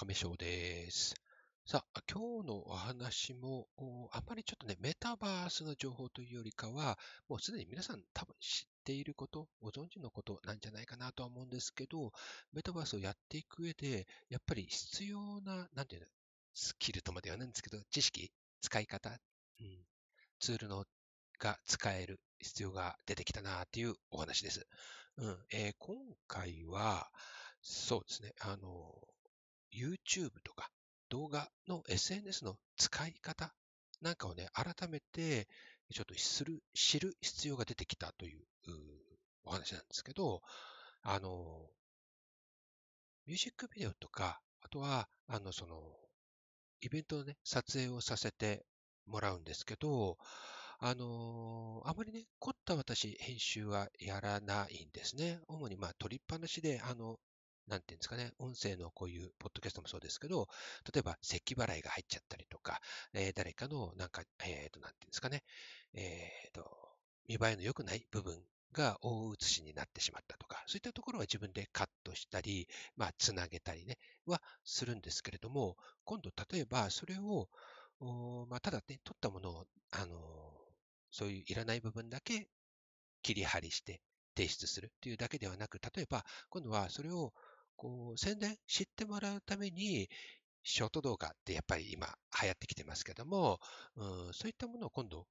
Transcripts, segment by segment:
亀翔です。さあ、今日のお話も、あんまりちょっとね、メタバースの情報というよりかは、もうすでに皆さん多分知っていること、ご存知のことなんじゃないかなとは思うんですけど、メタバースをやっていく上で、やっぱり必要な、なんていうの、スキルとまではないんですけど、知識、使い方、うん、ツールのが使える必要が出てきたなっていうお話です。うんえー、今回は、そうですね、あの、YouTube とか動画の SNS の使い方なんかをね、改めてちょっとする知る必要が出てきたというお話なんですけど、あの、ミュージックビデオとか、あとは、あの、その、イベントのね、撮影をさせてもらうんですけど、あのあまりね、凝った私、編集はやらないんですね。主にまあ、取りっぱなしで、あの、なんていうんですかね、音声のこういうポッドキャストもそうですけど、例えば、咳払いが入っちゃったりとか、えー、誰かの、なんか、えっ、ー、と、なんていうんですかね、えっ、ー、と、見栄えの良くない部分が大写しになってしまったとか、そういったところは自分でカットしたり、まあ、つなげたりね、はするんですけれども、今度、例えば、それを、まあ、ただね、撮ったものを、あのそういういらない部分だけ切り張りして提出するっていうだけではなく、例えば、今度はそれをこう、宣伝、知ってもらうために、ショート動画ってやっぱり今流行ってきてますけども、うん、そういったものを今度、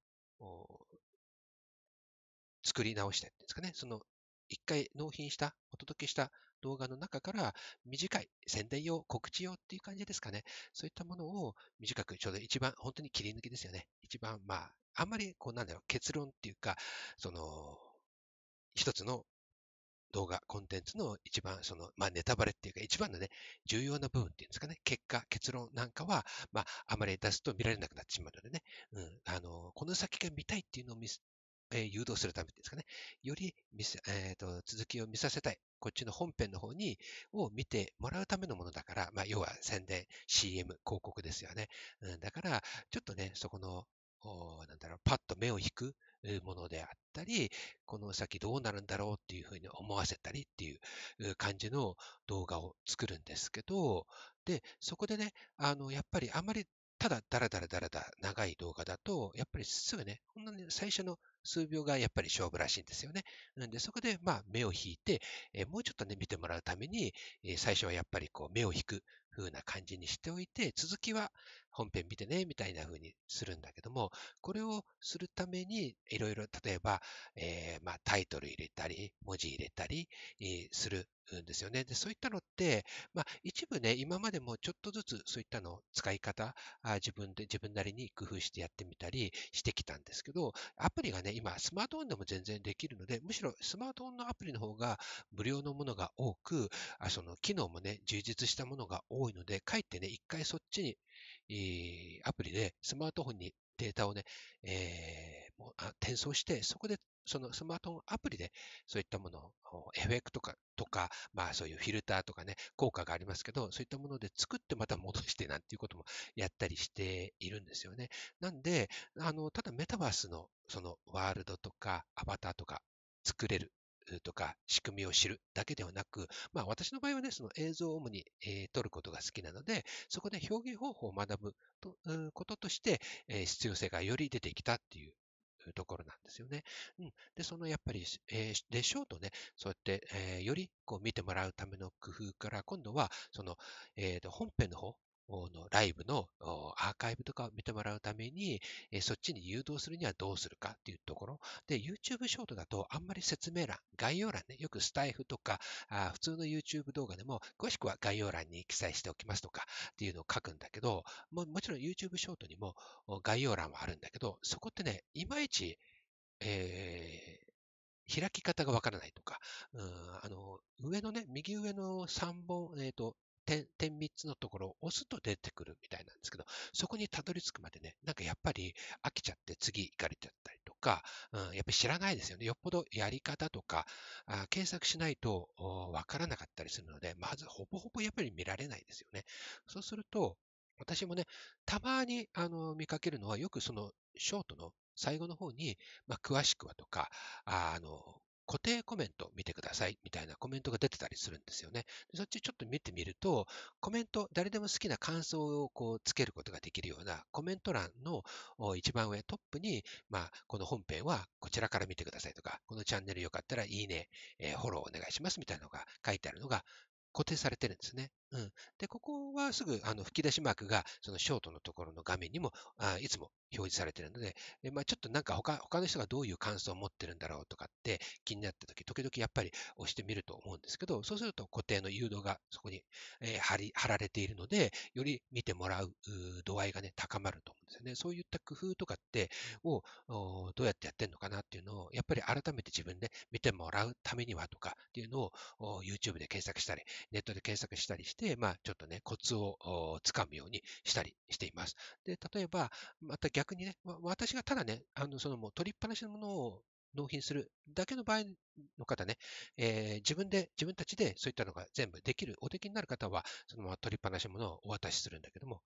作り直してってんですかね、その一回納品した、お届けした動画の中から短い宣伝用、告知用っていう感じですかね。そういったものを短く、ちょうど一番本当に切り抜きですよね。一番、まあ、あんまりこうなんだろう、結論っていうか、その、一つの動画、コンテンツの一番その、まあネタバレっていうか一番のね、重要な部分っていうんですかね、結果、結論なんかは、まああまり出すと見られなくなってしまうのでね、うん、あの、この先が見たいっていうのを見す、えー、誘導するためですかね、より見せ、えーと、続きを見させたい、こっちの本編の方に、を見てもらうためのものだから、まあ要は宣伝、CM、広告ですよね。うん、だから、ちょっとね、そこの、なんだろう、パッと目を引くものであったり、この先どうなるんだろうっていうふうに思わせたりっていう感じの動画を作るんですけど、で、そこでね、あの、やっぱりあまりただダラダラダラダラ長い動画だと、やっぱりすぐね、こんなに最初の数秒がやっぱり勝負らしいんですよね。なんで、そこで、まあ、目を引いて、えもうちょっとね、見てもらうために、え最初はやっぱりこう、目を引く風な感じにしておいて、続きは本編見てね、みたいな風にするんだけども、これをするために、いろいろ、例えば、えー、まあ、タイトル入れたり、文字入れたり、えー、するんですよね。で、そういったのって、まあ、一部ね、今までもちょっとずつそういったの使い方あ、自分で、自分なりに工夫してやってみたりしてきたんですけど、アプリがね、今、スマートフォンでも全然できるので、むしろスマートフォンのアプリの方が無料のものが多く、あその機能もね、充実したものが多いので、かえってね、一回そっちにえー、アプリでスマートフォンにデータをね、えー、もう転送して、そこでそのスマートフォンアプリでそういったものを、エフェクトかとか、まあそういうフィルターとかね、効果がありますけど、そういったもので作ってまた戻してなんていうこともやったりしているんですよね。なんで、あの、ただメタバースのそのワールドとかアバターとか作れるとか仕組みを知るだけではなく、まあ私の場合はね、その映像を主に、えー、撮ることが好きなので、そこで表現方法を学ぶとこととして、えー、必要性がより出てきたっていうところなんですよね。うん、で、そのやっぱり、えー、でしょうとね、そうやって、えー、よりこう見てもらうための工夫から、今度は、その、えー、本編の方、のライブのアーカイブとかを見てもらうために、そっちに誘導するにはどうするかっていうところ。で、YouTube ショートだとあんまり説明欄、概要欄ね、よくスタイフとか、あ普通の YouTube 動画でも、詳しくは概要欄に記載しておきますとかっていうのを書くんだけど、ももちろん YouTube ショートにも概要欄はあるんだけど、そこってね、いまいち、えー、開き方がわからないとか、うん、あの、上のね、右上の3本、えっ、ー、と、点、点3つのところを押すと出てくるみたいなんですけど、そこにたどり着くまでね、なんかやっぱり飽きちゃって次行かれちゃったりとか、うん、やっぱり知らないですよね。よっぽどやり方とか、あ検索しないとわからなかったりするので、まずほぼほぼやっぱり見られないですよね。そうすると、私もね、たまにあの見かけるのは、よくそのショートの最後の方に、まあ、詳しくはとか、あの、固定コメント見てくださいみたいなコメントが出てたりするんですよね。そっちちょっと見てみると、コメント、誰でも好きな感想をこうつけることができるようなコメント欄の一番上トップに、まあ、この本編はこちらから見てくださいとか、このチャンネルよかったらいいね、えー、フォローお願いしますみたいなのが書いてあるのが固定されてるんですね。うん。で、ここはすぐあの吹き出しマークがそのショートのところの画面にもあいつも表示されてるので、でまあ、ちょっとなんか他他の人がどういう感想を持ってるんだろうとかって気になったとき、時々やっぱり押してみると思うんですけど、そうすると固定の誘導がそこに、えー、貼り貼られているので、より見てもらう度合いがね、高まると思うんですよね。そういった工夫とかってをどうやってやってるのかなっていうのを、やっぱり改めて自分で見てもらうためにはとかっていうのを YouTube で検索したり、ネットで検索したりして、まあ、ちょっとね、コツをつかむようにしたりしています。で、例えば、また逆にね、私がただね、あの、そのもう取りっぱなしのものを納品するだけの場合の方ね、えー、自分で、自分たちでそういったのが全部できる、おできになる方は、そのまま取りっぱなしのものをお渡しするんだけども、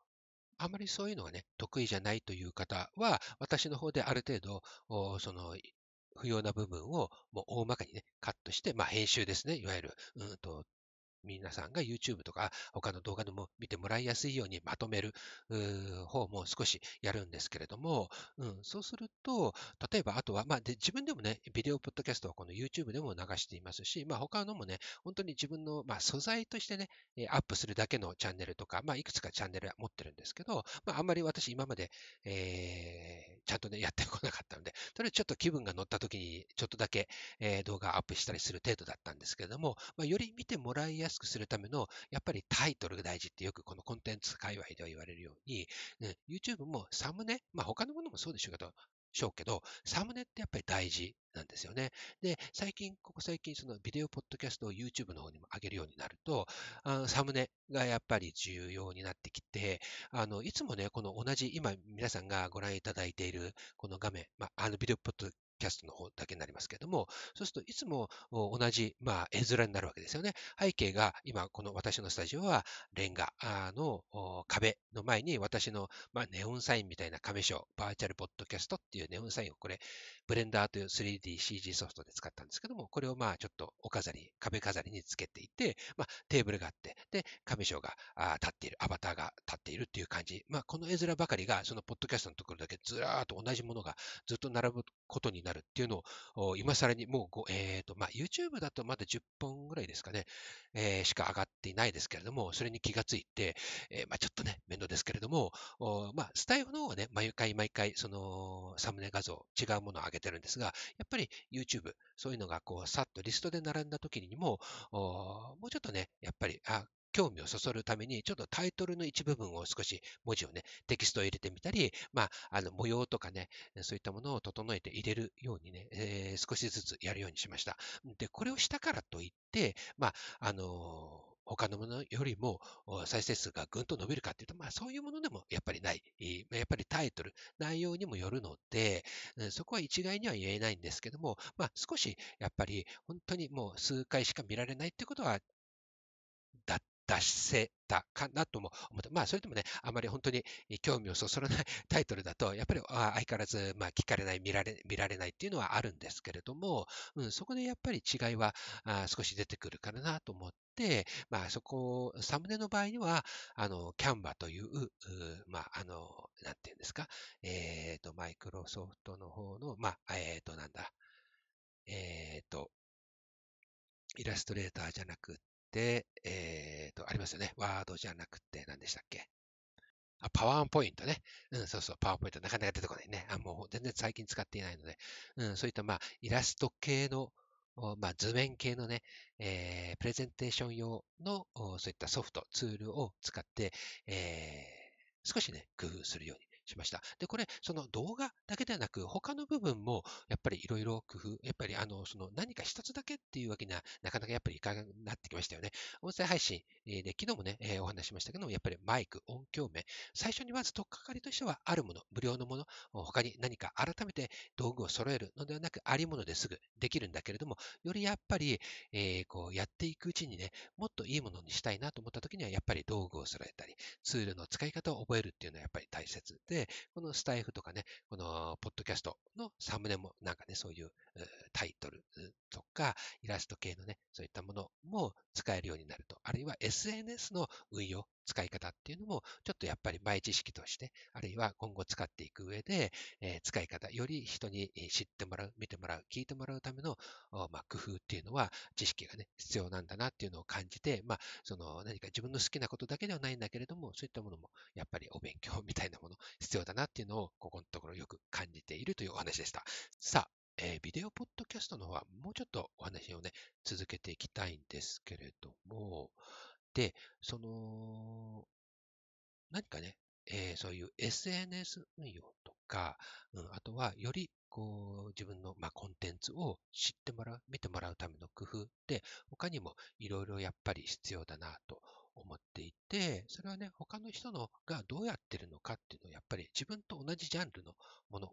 あまりそういうのがね、得意じゃないという方は、私の方である程度、その、不要な部分をもう大まかにね、カットして、まあ編集ですね、いわゆる、うんと、皆さんが YouTube とか他の動画でも見てもらいやすいようにまとめる方も少しやるんですけれども、うん、そうすると、例えばあとは、まあ、で自分でもね、ビデオポッドキャストはこの YouTube でも流していますし、まあ、他のもね、本当に自分の、まあ、素材としてね、アップするだけのチャンネルとか、まあ、いくつかチャンネルは持ってるんですけど、まあ、あんまり私今まで、えー、ちゃんとね、やってこなかったので、とりあえずちょっと気分が乗った時にちょっとだけ、えー、動画アップしたりする程度だったんですけれども、まあ、より見てもらいやすいすくするための、やっぱりタイトルが大事ってよくこのコンテンツ界隈では言われるように、ね、YouTube もサムネ、まあ他のものもそうでしょうけど、しょうけど、サムネってやっぱり大事なんですよね。で、最近、ここ最近、そのビデオポッドキャストを YouTube の方にも上げるようになると、あサムネがやっぱり重要になってきて、あの、いつもね、この同じ、今皆さんがご覧いただいているこの画面、まあ、あのビデオポッドキャストの方だけになりますけれども、そうするといつも同じ、まあ、絵面になるわけですよね。背景が今、この私のスタジオはレンガの壁の前に私の、まあ、ネオンサインみたいな亀章、バーチャルポッドキャストっていうネオンサインをこれ、ブレンダーという 3DCG ソフトで使ったんですけども、これをまあちょっとお飾り、壁飾りにつけていて、まあ、テーブルがあって、で、亀章が立っている、アバターが立っているっていう感じ。まあ、この絵面ばかりが、そのポッドキャストのところだけずらーっと同じものがずっと並ぶことになるっていうのを、今更にもう、えっ、ー、と、まあ、YouTube だとまだ10本ぐらいですかね、えー、しか上がっていないですけれども、それに気がついて、えー、まあ、ちょっとね、面倒ですけれども、まあ、スタイフの方はね、毎回毎回、その、サムネ画像、違うものを上げてるんですが、やっぱり YouTube、そういうのがこう、さっとリストで並んだ時にも、もうちょっとね、やっぱり、あ、興味をそそるために、ちょっとタイトルの一部分を少し文字をね、テキストを入れてみたり、まあ、あの模様とかね、そういったものを整えて入れるようにね、えー、少しずつやるようにしました。で、これをしたからといって、まあ、あのー他のものよりも再生数がぐんと伸びるかっていうと、まあそういうものでもやっぱりない。やっぱりタイトル、内容にもよるので、そこは一概には言えないんですけども、まあ少しやっぱり本当にもう数回しか見られないってことは、出せたかなとも思って、まあ、それでもね、あまり本当に興味をそ そらないタイトルだと、やっぱり相変わらず、まあ、聞かれない、見られ見られないっていうのはあるんですけれども、うん、そこでやっぱり違いはあ少し出てくるかなと思って、まあ、そこ、サムネの場合には、あの、キャンバという、うまあ、あの、なんていうんですか、えっ、ー、と、マイクロソフトの方の、まあ、えっ、ー、と、なんだ、えっ、ー、と、イラストレーターじゃなくで、えっ、ー、と、ありますよね。ワードじゃなくて、何でしたっけ？あ、パワーポイントね。うん、そうそう、パワーポイント。なかなか出てこないね。あ、もう全然最近使っていないので。うん、そういった、まあ、イラスト系の、まあ、図面系のね、えー、プレゼンテーション用の、そういったソフト、ツールを使って、えー、少しね、工夫するようにしました。で、これ、その動画だけではなく、他の部分も、やっぱりいろいろ工夫、やっぱりあの、その何か一つだけっていうわけには、なかなかやっぱりいかなくなってきましたよね。音声配信えで、昨日もね、え、お話ししましたけども、やっぱりマイク、音響面、最初にまず取っかかりとしては、あるもの、無料のもの、他に何か改めて道具を揃えるのではなく、ありものですぐできるんだけれども、よりやっぱり、えー、こうやっていくうちにね、もっといいものにしたいなと思った時には、やっぱり道具を揃えたり、ツールの使い方を覚えるっていうのはやっぱり大切で、で、このスタイフとかね、このポッドキャストのサムネもなんかね、そういうタイトルとか、イラスト系のね、そういったものも使えるようになると、あるいは SNS の運用、使い方っていうのも、ちょっとやっぱり前知識として、あるいは今後使っていく上で、えー、使い方、より人に知ってもらう、見てもらう、聞いてもらうための、まあ、工夫っていうのは、知識がね、必要なんだなっていうのを感じて、まあ、その何か自分の好きなことだけではないんだけれども、そういったものも、やっぱりお勉強みたいなもの、必要だなっていうのを、ここのところよく感じているというお話でした。さあ、えー、ビデオポッドキャストの方はもうちょっとお話をね、続けていきたいんですけれども、で、その、何かね、えー、そういう SNS 運用とか、うん、あとはよりこう自分の、まあ、コンテンツを知ってもらう、見てもらうための工夫って他にもいろいろやっぱり必要だなと思っていて、それはね、他の人のがどうやってるのかっていうのをやっぱり自分と同じジャンルのもの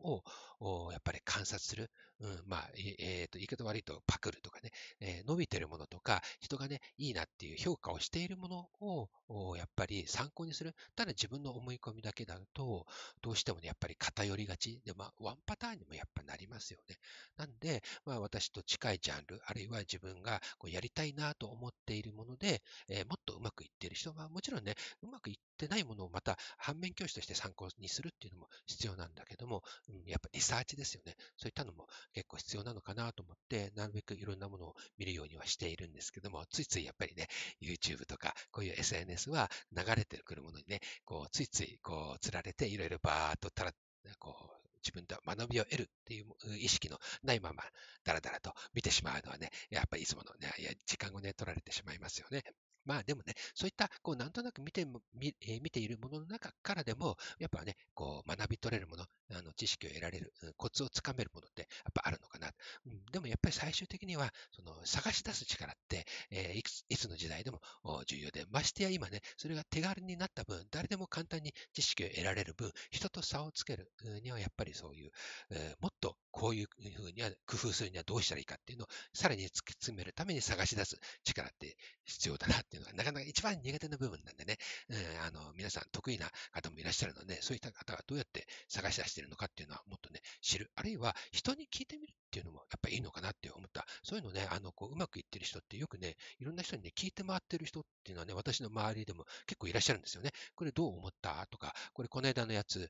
をやっぱり観察する。うん、まあ、えー、と、言い方悪いとパクるとかね、えー、伸びてるものとか、人がね、いいなっていう評価をしているものををやっぱり参考にする。ただ自分の思い込みだけだと、どうしてもね、やっぱり偏りがち。で、まあ、ワンパターンにもやっぱなりますよね。なんで、まあ、私と近いジャンル、あるいは自分がこうやりたいなと思っているもので、えー、もっとうまくいっている人は、もちろんね、うまくいってないものをまた反面教師として参考にするっていうのも必要なんだども、うん、やっぱリサーチですよね。そういったのも結構必要なのかなと思って、なるべくいろんなものを見るようにはしているんですけども、ついついやっぱりね、YouTube とか、こういう SNS は流れてくるものにね、こう、ついつい、こう、つられて、いろいろバーっとたら、こう、自分で学びを得るっていう意識のないまま、だらだらと見てしまうのはね、やっぱりいつものね、や時間をね、取られてしまいますよね。まあでもね、そういった、こう、なんとなく見て見,、えー、見ているものの中からでも、やっぱね、こう、学び取れるもの、あの知識を得られる、うコツをつかめるものって、やっぱあるのかな。うん、でもやっぱり最終的には、その、探し出す力って、えー、いついつの時代でも重要で、ましてや今ね、それが手軽になった分、誰でも簡単に知識を得られる分、人と差をつけるには、やっぱりそういう、えー、もっとこういうふうには工夫するにはどうしたらいいかっていうのをさらに突き詰めるために探し出す力って必要だなっていうのがなかなか一番苦手な部分なんでね、うん、あの皆さん得意な方もいらっしゃるので、そういった方がどうやって探し出しているのかっていうのはもっとね、知る。あるいは人に聞いてみるっていうのもやっぱりいいのかなって思った。そういうのね、あのこううまくいってる人ってよくね、いろんな人にね、聞いて回ってる人っていうのはね、私の周りでも結構いらっしゃるんですよね。これどう思った？とか、これこの間のやつ、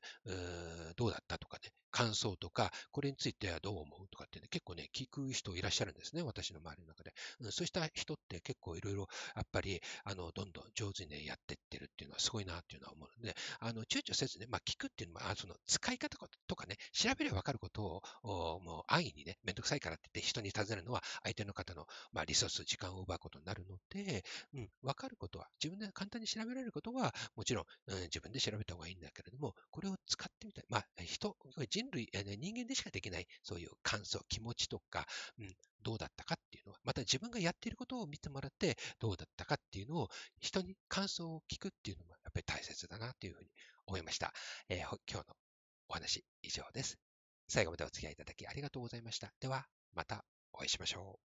どうだった？とかね、感想とか、これについてはどう思う？とかってね、結構ね、聞く人いらっしゃるんですね、私の周りの中で。うん、そうした人って結構いろいろ、やっぱり、あの、どんどん上手にね、やってってるっていうのはすごいなっていうのは思うので、あの、躊躇せずね、まあ、聞くっていうのは、その、使い方とかね、調べればわかることを、もう安易にね、めんどくさいからって言って人に尋ねるのは、相手の方の、まあ、リソース、時間を奪うことになるので、うん、わかることは、自分で簡単に調べられることは、もちろん、うん、自分で調べた方がいいんだけれども、これを使ってみたい。まあ、人、人類、人間間でしかできない、そういう感想、気持ちとか、うん、どうだったかっていうのは、また自分がやっていることを見てもらって、どうだったかっていうのを、人に感想を聞くっていうのも、やっぱり大切だなというふうに思いました。えー、今日のお話以上です。最後までお付き合いいただきありがとうございました。では、またお会いしましょう。